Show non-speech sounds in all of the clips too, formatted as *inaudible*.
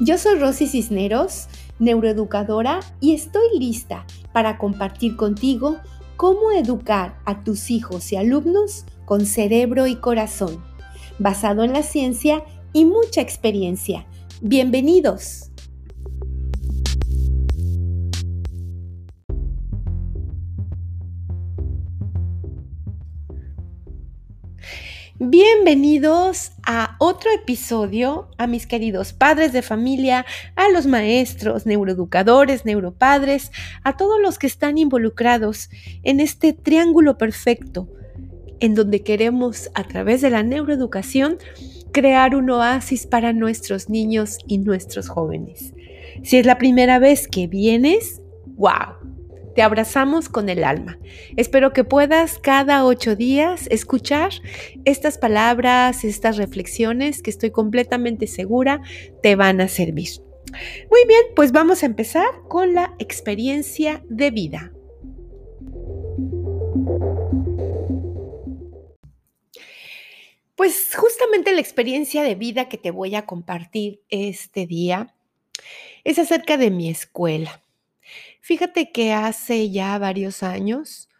Yo soy Rosy Cisneros, neuroeducadora, y estoy lista para compartir contigo cómo educar a tus hijos y alumnos con cerebro y corazón, basado en la ciencia y mucha experiencia. Bienvenidos. Bienvenidos a otro episodio, a mis queridos padres de familia, a los maestros, neuroeducadores, neuropadres, a todos los que están involucrados en este triángulo perfecto, en donde queremos, a través de la neuroeducación, crear un oasis para nuestros niños y nuestros jóvenes. Si es la primera vez que vienes, wow, te abrazamos con el alma. Espero que puedas cada ocho días escuchar estas palabras, estas reflexiones que estoy completamente segura te van a servir. Muy bien, pues vamos a empezar con la experiencia de vida. Pues justamente la experiencia de vida que te voy a compartir este día es acerca de mi escuela. Fíjate que hace ya varios años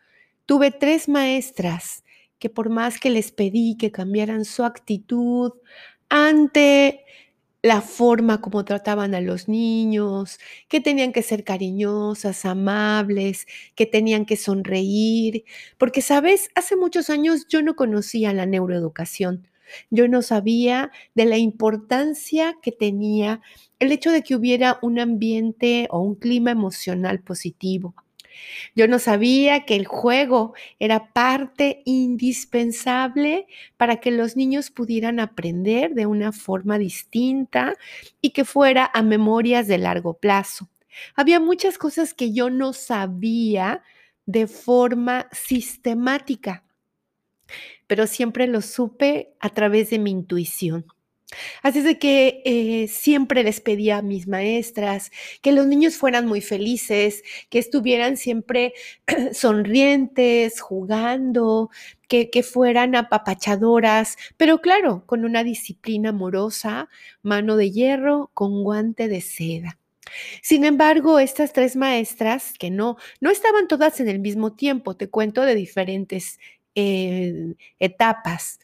tuve tres maestras que por más que les pedí que cambiaran su actitud ante la forma como trataban a los niños, que tenían que ser cariñosas, amables, que tenían que sonreír, porque, sabes, hace muchos años yo no conocía la neuroeducación. Yo no sabía de la importancia que tenía el hecho de que hubiera un ambiente o un clima emocional positivo. Yo no sabía que el juego era parte indispensable para que los niños pudieran aprender de una forma distinta y que fuera a memorias de largo plazo. Había muchas cosas que yo no sabía de forma sistemática pero siempre lo supe a través de mi intuición. Así es de que eh, siempre les pedía a mis maestras que los niños fueran muy felices, que estuvieran siempre *clears throat* sonrientes, jugando, que, que fueran apapachadoras, pero claro, con una disciplina amorosa, mano de hierro, con guante de seda. Sin embargo, estas tres maestras, que no, no estaban todas en el mismo tiempo, te cuento de diferentes etapas.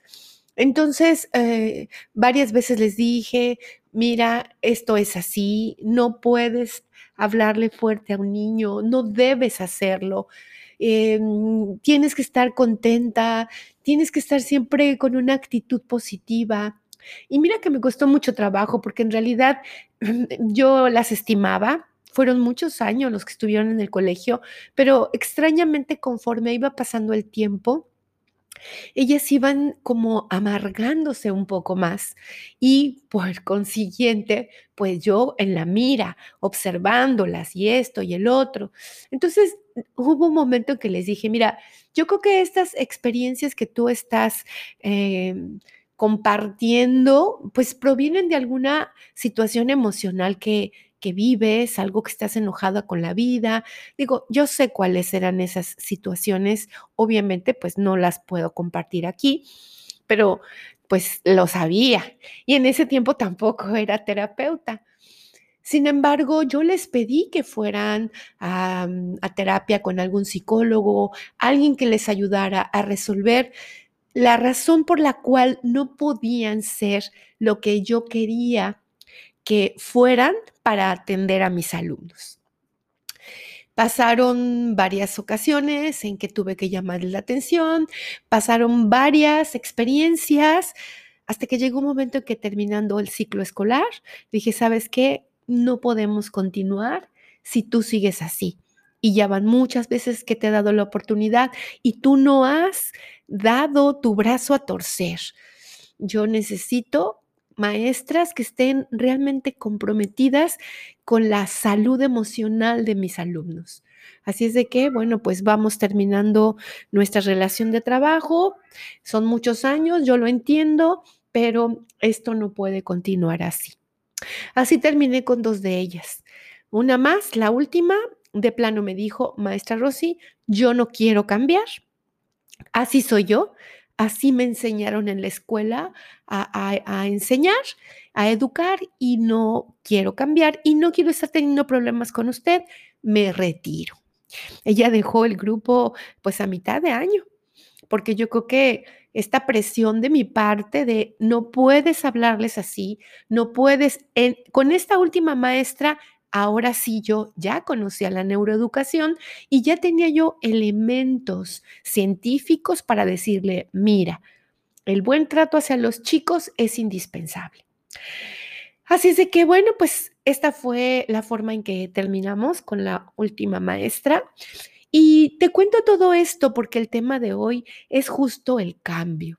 Entonces, eh, varias veces les dije, mira, esto es así, no puedes hablarle fuerte a un niño, no debes hacerlo. Em, tienes que estar contenta, tienes que estar siempre con una actitud positiva. Y mira que me costó mucho trabajo porque en realidad *clears throat* yo las estimaba, fueron muchos años los que estuvieron en el colegio, pero extrañamente conforme iba pasando el tiempo, ellas iban como amargándose un poco más y por consiguiente, pues yo en la mira, observándolas y esto y el otro. Entonces hubo un momento en que les dije, mira, yo creo que estas experiencias que tú estás... Em, compartiendo, pues provienen de alguna situación emocional que, que vives, algo que estás enojada con la vida. Digo, yo sé cuáles eran esas situaciones, obviamente pues no las puedo compartir aquí, pero pues lo sabía y en ese tiempo tampoco era terapeuta. Sin embargo, yo les pedí que fueran a, a, terapia con algún psicólogo, alguien que les ayudara a resolver la razón por la cual no podían ser lo que yo quería que fueran para atender a mis alumnos. Pasaron varias ocasiones en que tuve que llamarles la atención, pasaron varias experiencias, hasta que llegó un momento en que terminando el ciclo escolar, dije, ¿sabes qué? No podemos continuar si tú sigues así. Y ya van muchas veces que te he dado la oportunidad y tú no has dado tu brazo a torcer. Yo necesito maestras que estén realmente comprometidas con la salud emocional de mis alumnos. Así es de que, bueno, pues vamos terminando nuestra relación de trabajo. Son muchos años, yo lo entiendo, pero esto no puede continuar así. Así terminé con dos de ellas. Una más, la última, de plano me dijo, maestra Rosy, yo no quiero cambiar. Así soy yo, Así me enseñaron en la escuela a, a, enseñar, a educar y no quiero cambiar y no quiero estar teniendo problemas con usted. Me retiro. Ella dejó el grupo pues a mitad de año, porque yo creo que esta presión de mi parte de no puedes hablarles así, no puedes, con esta última maestra ahora sí yo ya conocía la neuroeducación y ya tenía yo elementos científicos para decirle, mira, el buen trato hacia los chicos es indispensable. Así es de que, bueno, pues esta fue la forma en que terminamos con la última maestra. Y te cuento todo esto porque el tema de hoy es justo el cambio.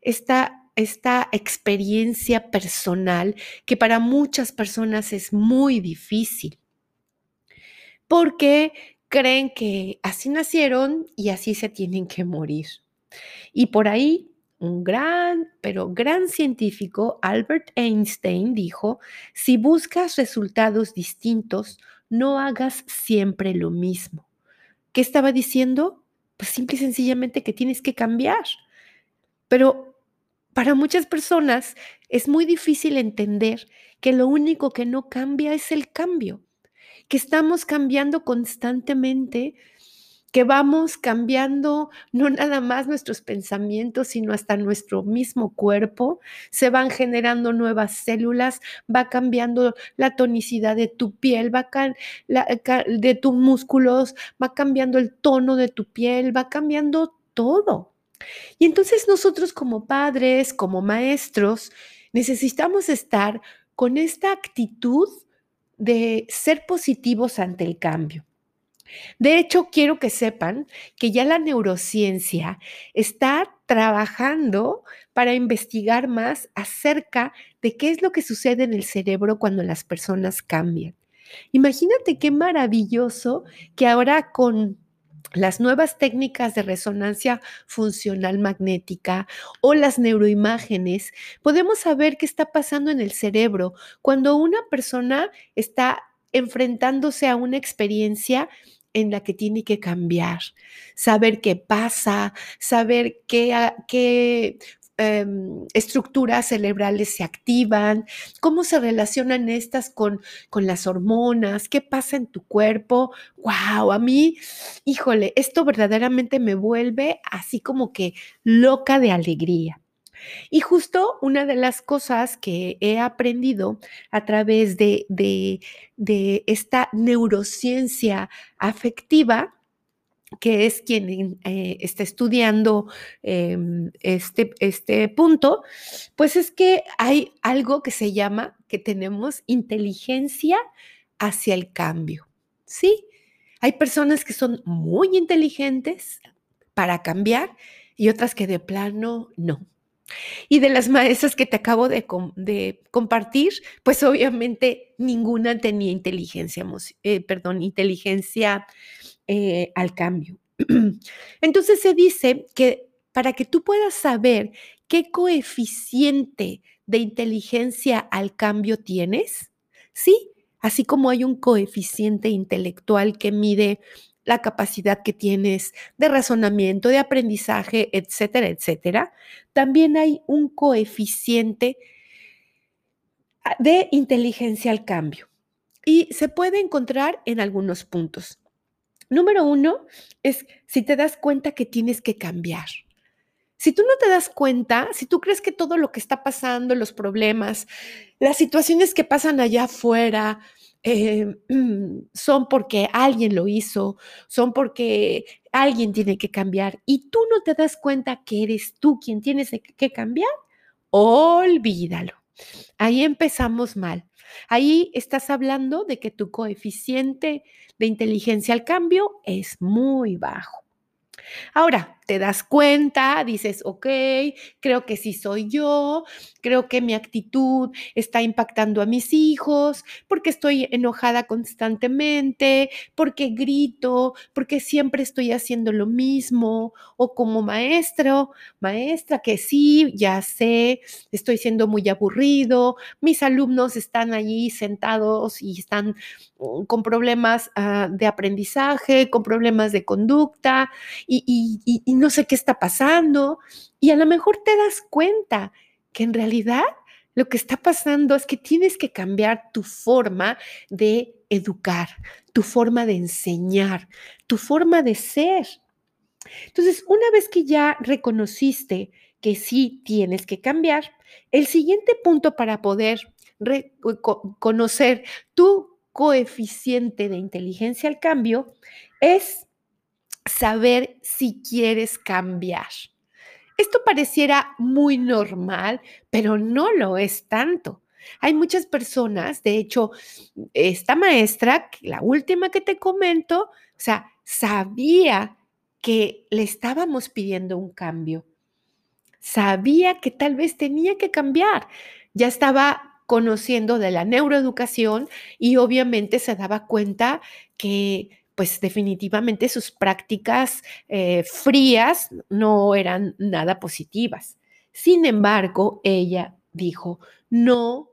Esta esta experiencia personal que para muchas personas es muy difícil, porque creen que así nacieron y así se tienen que morir. Y por ahí un gran, pero gran científico, Albert Einstein, dijo, si buscas resultados distintos, no hagas siempre lo mismo. ¿Qué estaba diciendo? Pues simple y sencillamente que tienes que cambiar. Pero para muchas personas es muy difícil entender que lo único que no cambia es el cambio, que estamos cambiando constantemente, que vamos cambiando no nada más nuestros pensamientos, sino hasta nuestro mismo cuerpo, se van generando nuevas células, va cambiando la tonicidad de tu piel, va de tus músculos, va cambiando el tono de tu piel, va cambiando todo. Y entonces nosotros como padres, como maestros, necesitamos estar con esta actitud de ser positivos ante el cambio. De hecho, quiero que sepan que ya la neurociencia está trabajando para investigar más acerca de qué es lo que sucede en el cerebro cuando las personas cambian. Imagínate qué maravilloso que ahora con las nuevas técnicas de resonancia funcional magnética o las neuroimágenes, podemos saber qué está pasando en el cerebro cuando una persona está enfrentándose a una experiencia en la que tiene que cambiar, saber qué pasa, saber qué, qué Em, estructuras cerebrales se activan, cómo se relacionan estas con, con las hormonas, qué pasa en tu cuerpo. ¡Wow! A mí, híjole, esto verdaderamente me vuelve así como que loca de alegría. Y justo una de las cosas que he aprendido a través de, de, de esta neurociencia afectiva que es quien eh, está estudiando em, este, este punto, pues es que hay algo que se llama, que tenemos inteligencia hacia el cambio, ¿sí? Hay personas que son muy inteligentes para cambiar y otras que de plano no. Y de las maestras que te acabo de, compartir, pues obviamente ninguna tenía inteligencia, eh, perdón, inteligencia eh, al cambio. *clears throat* Entonces se dice que para que tú puedas saber qué coeficiente de inteligencia al cambio tienes, ¿sí? Así como hay un coeficiente intelectual que mide la capacidad que tienes de razonamiento, de aprendizaje, etcétera, etcétera, también hay un coeficiente de inteligencia al cambio y se puede encontrar en algunos puntos. Número uno es si te das cuenta que tienes que cambiar. Si tú no te das cuenta, si tú crees que todo lo que está pasando, los problemas, las situaciones que pasan allá afuera, eh, son porque alguien lo hizo, son porque alguien tiene que cambiar y tú no te das cuenta que eres tú quien tienes que cambiar, olvídalo. Ahí empezamos mal. Ahí estás hablando de que tu coeficiente de inteligencia al cambio es muy bajo. Ahora, te das cuenta, dices, ok, creo que sí soy yo, creo que mi actitud está impactando a mis hijos, porque estoy enojada constantemente, porque grito, porque siempre estoy haciendo lo mismo, o como maestro, maestra, que sí, ya sé, estoy siendo muy aburrido, mis alumnos están allí sentados y están mm, con problemas ah, de aprendizaje, con problemas de conducta, y y no sé qué está pasando. Y a lo mejor te das cuenta que en realidad lo que está pasando es que tienes que cambiar tu forma de educar, tu forma de enseñar, tu forma de ser. Entonces, una vez que ya reconociste que sí tienes que cambiar, el siguiente punto para poder conocer tu coeficiente de inteligencia al cambio es saber si quieres cambiar. Esto pareciera muy normal, pero no lo es tanto. Hay muchas personas, de hecho, esta maestra, la última que te comento, o sea, sabía que le estábamos pidiendo un cambio. Sabía que tal vez tenía que cambiar. Ya estaba conociendo de la neuroeducación y obviamente se daba cuenta que pues definitivamente sus prácticas eh, frías no eran nada positivas. Sin embargo, ella dijo, no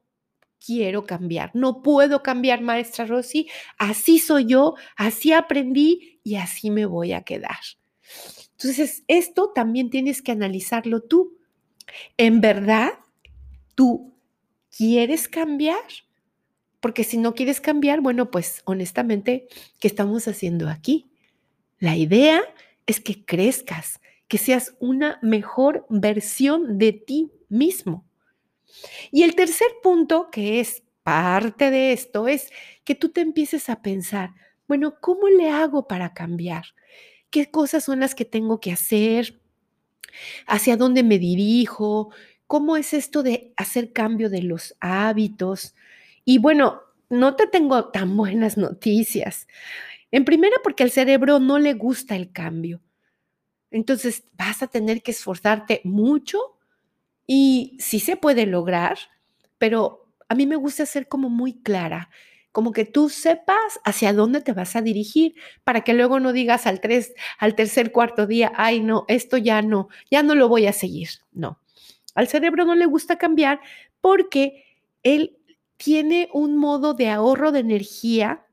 quiero cambiar, no puedo cambiar, maestra Rosy, así soy yo, así aprendí y así me voy a quedar. Entonces, esto también tienes que analizarlo tú. ¿En verdad tú quieres cambiar? Porque si no quieres cambiar, bueno, pues honestamente, ¿qué estamos haciendo aquí? La idea es que crezcas, que seas una mejor versión de ti mismo. Y el tercer punto, que es parte de esto, es que tú te empieces a pensar, bueno, ¿cómo le hago para cambiar? ¿Qué cosas son las que tengo que hacer? ¿Hacia dónde me dirijo? ¿Cómo es esto de hacer cambio de los hábitos? Y bueno, no te tengo tan buenas noticias. En primera, porque al cerebro no le gusta el cambio. Entonces vas a tener que esforzarte mucho y sí se puede lograr, pero a mí me gusta ser como muy clara, como que tú sepas hacia dónde te vas a dirigir para que luego no digas al, tres, al tercer, cuarto día, ay no, esto ya no, ya no lo voy a seguir. No, al cerebro no le gusta cambiar porque él tiene un modo de ahorro de energía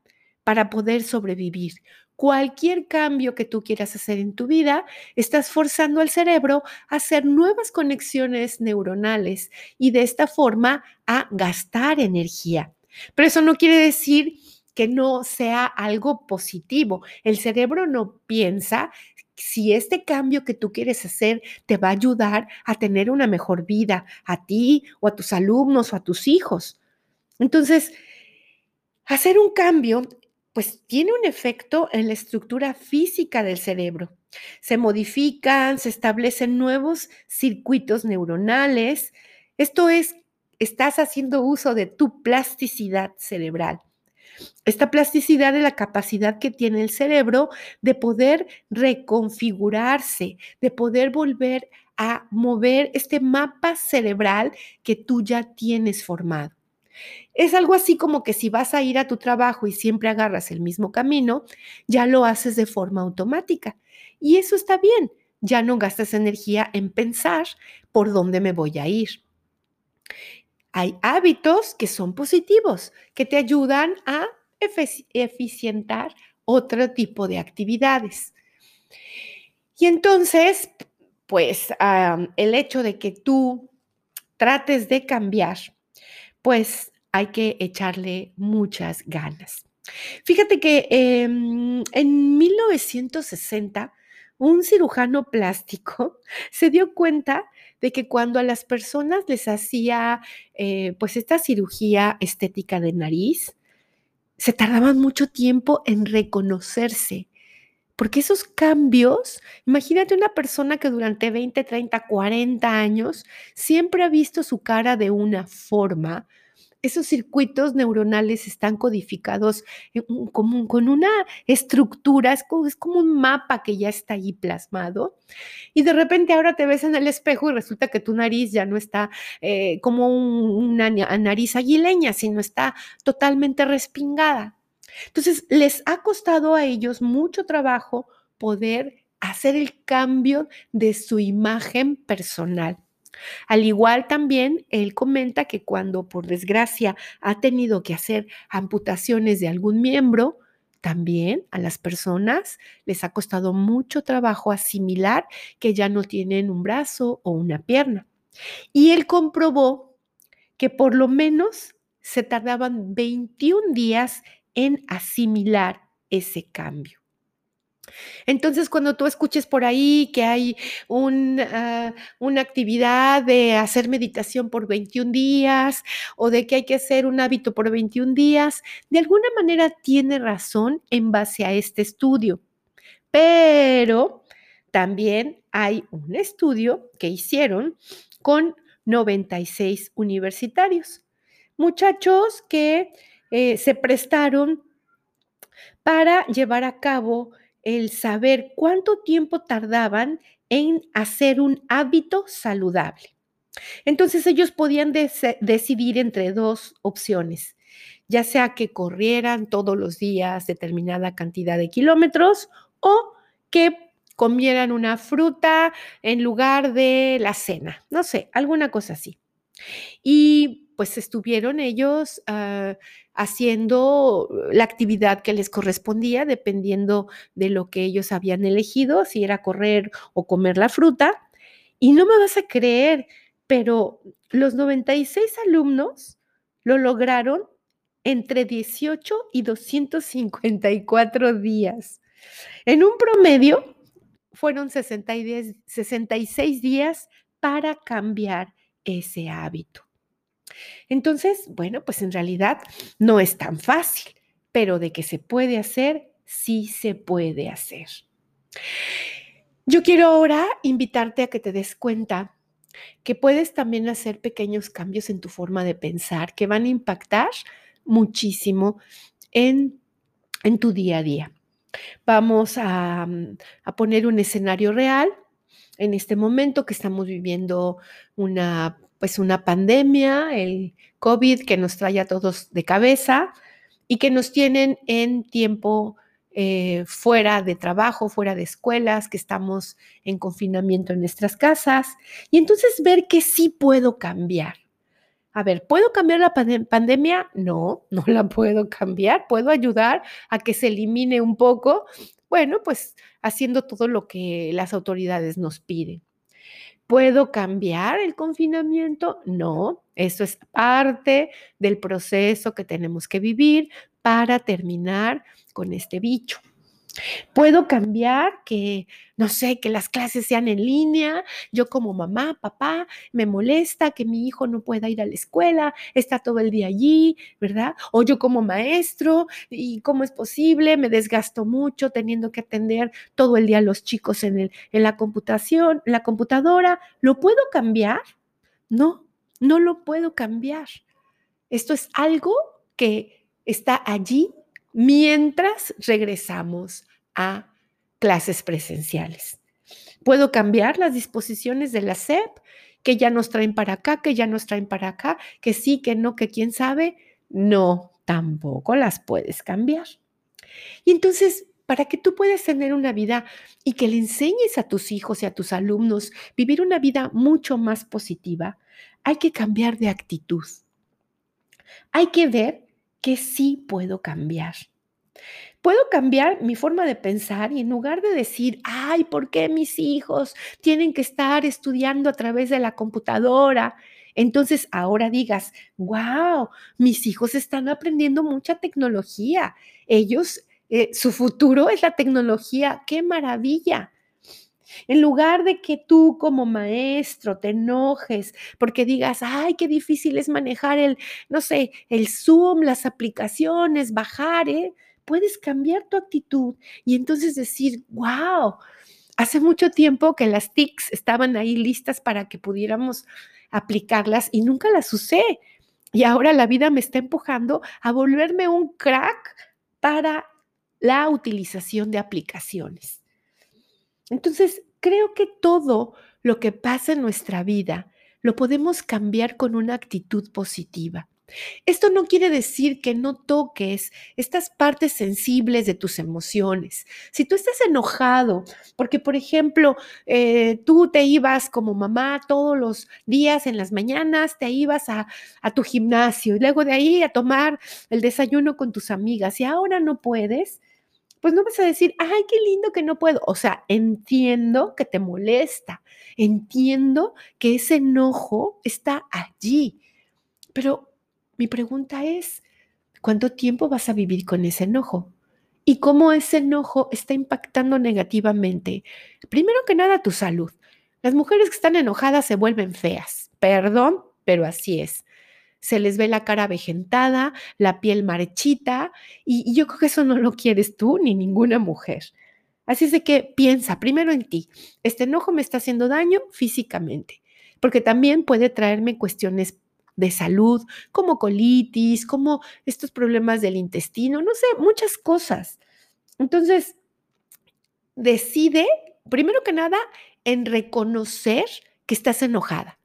para poder sobrevivir. Cualquier cambio que tú quieras hacer en tu vida, estás forzando al cerebro a hacer nuevas conexiones neuronales y de esta forma a gastar energía. Pero eso no quiere decir que no sea algo positivo. El cerebro no piensa si este cambio que tú quieres hacer te va a ayudar a tener una mejor vida a ti o a tus alumnos o a tus hijos. Entonces, hacer un cambio, pues tiene un efecto en la estructura física del cerebro. Se modifican, se establecen nuevos circuitos neuronales. Esto es, estás haciendo uso de tu plasticidad cerebral. Esta plasticidad es la capacidad que tiene el cerebro de poder reconfigurarse, de poder volver a mover este mapa cerebral que tú ya tienes formado. Es algo así como que si vas a ir a tu trabajo y siempre agarras el mismo camino, ya lo haces de forma automática. Y eso está bien, ya no gastas energía en pensar por dónde me voy a ir. Hay hábitos que son positivos, que te ayudan a eficientar otro tipo de actividades. Y entonces, pues el hecho de que tú trates de cambiar pues hay que echarle muchas ganas. Fíjate que em, en 1960, un cirujano plástico *laughs* se dio cuenta de que cuando a las personas les hacía eh, pues esta cirugía estética de nariz, se tardaban mucho tiempo en reconocerse, porque esos cambios, imagínate una persona que durante 20, 30, 40 años siempre ha visto su cara de una forma, esos circuitos neuronales están codificados con, con una estructura, es como, como, un mapa que ya está ahí plasmado. Y de repente ahora te ves en el espejo y resulta que tu nariz ya no está eh, como una nariz aguileña, sino está totalmente respingada. Entonces, les ha costado a ellos mucho trabajo poder hacer el cambio de su imagen personal. Al igual también, él comenta que cuando por desgracia ha tenido que hacer amputaciones de algún miembro, también a las personas les ha costado mucho trabajo asimilar que ya no tienen un brazo o una pierna. Y él comprobó que por lo menos se tardaban 21 días en asimilar ese cambio. Entonces, cuando tú escuches por ahí que hay ah, una actividad de hacer meditación por 21 días o de que hay que hacer un hábito por 21 días, de alguna manera tiene razón en base a este estudio. Pero también hay un estudio que hicieron con 96 universitarios, muchachos que eh, se prestaron para llevar a cabo el saber cuánto tiempo tardaban en hacer un hábito saludable. Entonces ellos podían decidir entre dos opciones, ya sea que corrieran todos los días determinada cantidad de kilómetros o que comieran una fruta en lugar de la cena, no sé, alguna cosa así. Y pues estuvieron ellos ah, haciendo la actividad que les correspondía dependiendo de lo que ellos habían elegido, si era correr o comer la fruta. Y no me vas a creer, pero los 96 alumnos lo lograron entre 18 y 254 días. En un promedio fueron 66 días para cambiar ese hábito. Entonces, bueno, pues en realidad no es tan fácil, pero de que se puede hacer, sí se puede hacer. Yo quiero ahora invitarte a que te des cuenta que puedes también hacer pequeños cambios en tu forma de pensar que van a impactar muchísimo en, tu día a día. Vamos a, a poner un escenario real en este momento que estamos viviendo una pues una pandemia, el COVID que nos trae a todos de cabeza y que nos tienen en tiempo eh, fuera de trabajo, fuera de escuelas, que estamos en confinamiento en nuestras casas. Y entonces ver que sí puedo cambiar. A ver, ¿puedo cambiar la pandemia? No, *laughs* no la puedo cambiar. ¿Puedo ayudar a que se elimine un poco? Bueno, pues haciendo todo lo que las autoridades nos piden. ¿Puedo cambiar el confinamiento? No, eso es parte del proceso que tenemos que vivir para terminar con este bicho. Puedo cambiar que, no sé, que las clases sean en línea. Yo como mamá, papá, me molesta que mi hijo no pueda ir a la escuela, está todo el día allí, ¿verdad? O yo como maestro, ¿y cómo es posible? Me desgasto mucho teniendo que atender todo el día a los chicos en, el, en la computación, en la computadora. ¿Lo puedo cambiar? No, no lo puedo cambiar. Esto es algo que está allí mientras regresamos a clases presenciales. Puedo cambiar las disposiciones de la SEP, que ya nos traen para acá, que ya nos traen para acá, que sí, que no, que quién sabe. No, tampoco las puedes cambiar. Y entonces, para que tú puedas tener una vida y que le enseñes a tus hijos y a tus alumnos vivir una vida mucho más positiva, hay que cambiar de actitud. Hay que ver que sí puedo cambiar. Puedo cambiar mi forma de pensar y en lugar de decir, ay, ¿por qué mis hijos tienen que estar estudiando a través de la computadora? Entonces ahora digas, wow, mis hijos están aprendiendo mucha tecnología. Ellos, eh, su futuro es la tecnología. ¡Qué maravilla! En lugar de que tú como maestro te enojes porque digas, ay, qué difícil es manejar el, no sé, el Zoom, las aplicaciones, bajar, ¿eh? puedes cambiar tu actitud y entonces decir, wow, hace mucho tiempo que las TICs estaban ahí listas para que pudiéramos aplicarlas y nunca las usé. Y ahora la vida me está empujando a volverme un crack para la utilización de aplicaciones. Entonces, creo que todo lo que pasa en nuestra vida lo podemos cambiar con una actitud positiva. Esto no quiere decir que no toques estas partes sensibles de tus emociones. Si tú estás enojado, porque por ejemplo, eh, tú te ibas como mamá todos los días en las mañanas, te ibas a, a tu gimnasio y luego de ahí a tomar el desayuno con tus amigas y ahora no puedes, pues no vas a decir, ay, qué lindo que no puedo. O sea, entiendo que te molesta, entiendo que ese enojo está allí, pero mi pregunta es, ¿cuánto tiempo vas a vivir con ese enojo? ¿Y cómo ese enojo está impactando negativamente? Primero que nada, tu salud. Las mujeres que están enojadas se vuelven feas. Perdón, pero así es se les ve la cara avejentada, la piel marchita, y, yo creo que eso no lo quieres tú ni ninguna mujer. Así es de que piensa primero en ti. Este enojo me está haciendo daño físicamente, porque también puede traerme cuestiones de salud, como colitis, como estos problemas del intestino, no sé, muchas cosas. Entonces, decide, primero que nada, en reconocer que estás enojada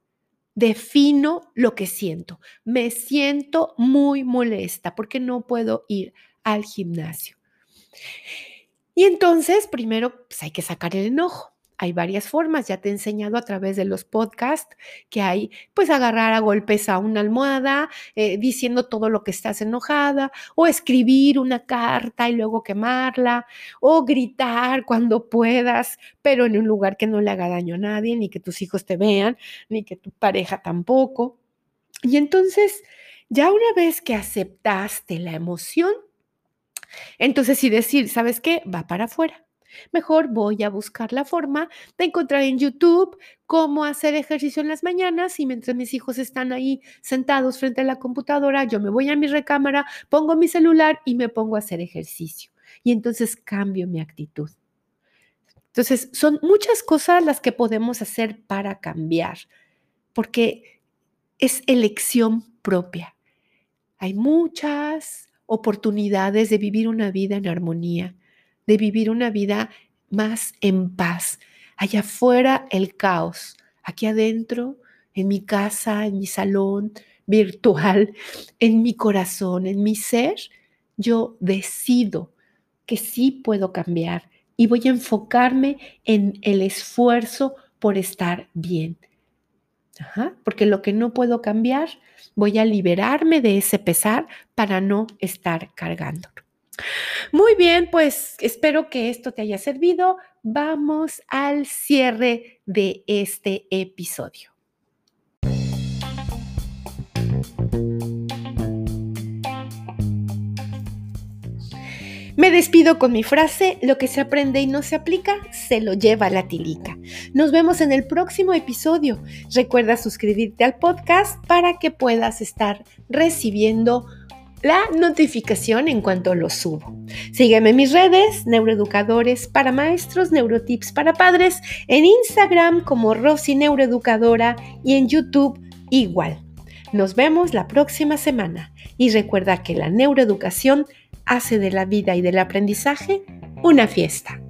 defino lo que siento. Me siento muy molesta porque no puedo ir al gimnasio. Y entonces, primero, pues hay que sacar el enojo. Hay varias formas, ya te he enseñado a través de los podcasts que hay, pues agarrar a golpes a una almohada eh, diciendo todo lo que estás enojada, o escribir una carta y luego quemarla, o gritar cuando puedas, pero en un lugar que no le haga daño a nadie, ni que tus hijos te vean, ni que tu pareja tampoco. Y entonces, ya una vez que aceptaste la emoción, entonces sí decir, ¿sabes qué? Va para afuera. Mejor voy a buscar la forma de encontrar en YouTube cómo hacer ejercicio en las mañanas y mientras mis hijos están ahí sentados frente a la computadora, yo me voy a mi recámara, pongo mi celular y me pongo a hacer ejercicio. Y entonces cambio mi actitud. Entonces, son muchas cosas las que podemos hacer para cambiar, porque es elección propia. Hay muchas oportunidades de vivir una vida en armonía de vivir una vida más en paz. Allá afuera el caos, aquí adentro, en mi casa, en mi salón virtual, *laughs* en mi corazón, en mi ser, yo decido que sí puedo cambiar y voy a enfocarme en el esfuerzo por estar bien. porque lo que no puedo cambiar, voy a liberarme de ese pesar para no estar cargando. Muy bien, pues espero que esto te haya servido. Vamos al cierre de este episodio. Me despido con mi frase, lo que se aprende y no se aplica, se lo lleva la tilica. Nos vemos en el próximo episodio. Recuerda suscribirte al podcast para que puedas estar recibiendo la notificación en cuanto lo subo. Sígueme en mis redes, neuroeducadores para maestros, neurotips para padres, en Instagram como Rosy Neuroeducadora y en YouTube igual. Nos vemos la próxima semana y recuerda que la neuroeducación hace de la vida y del aprendizaje una fiesta.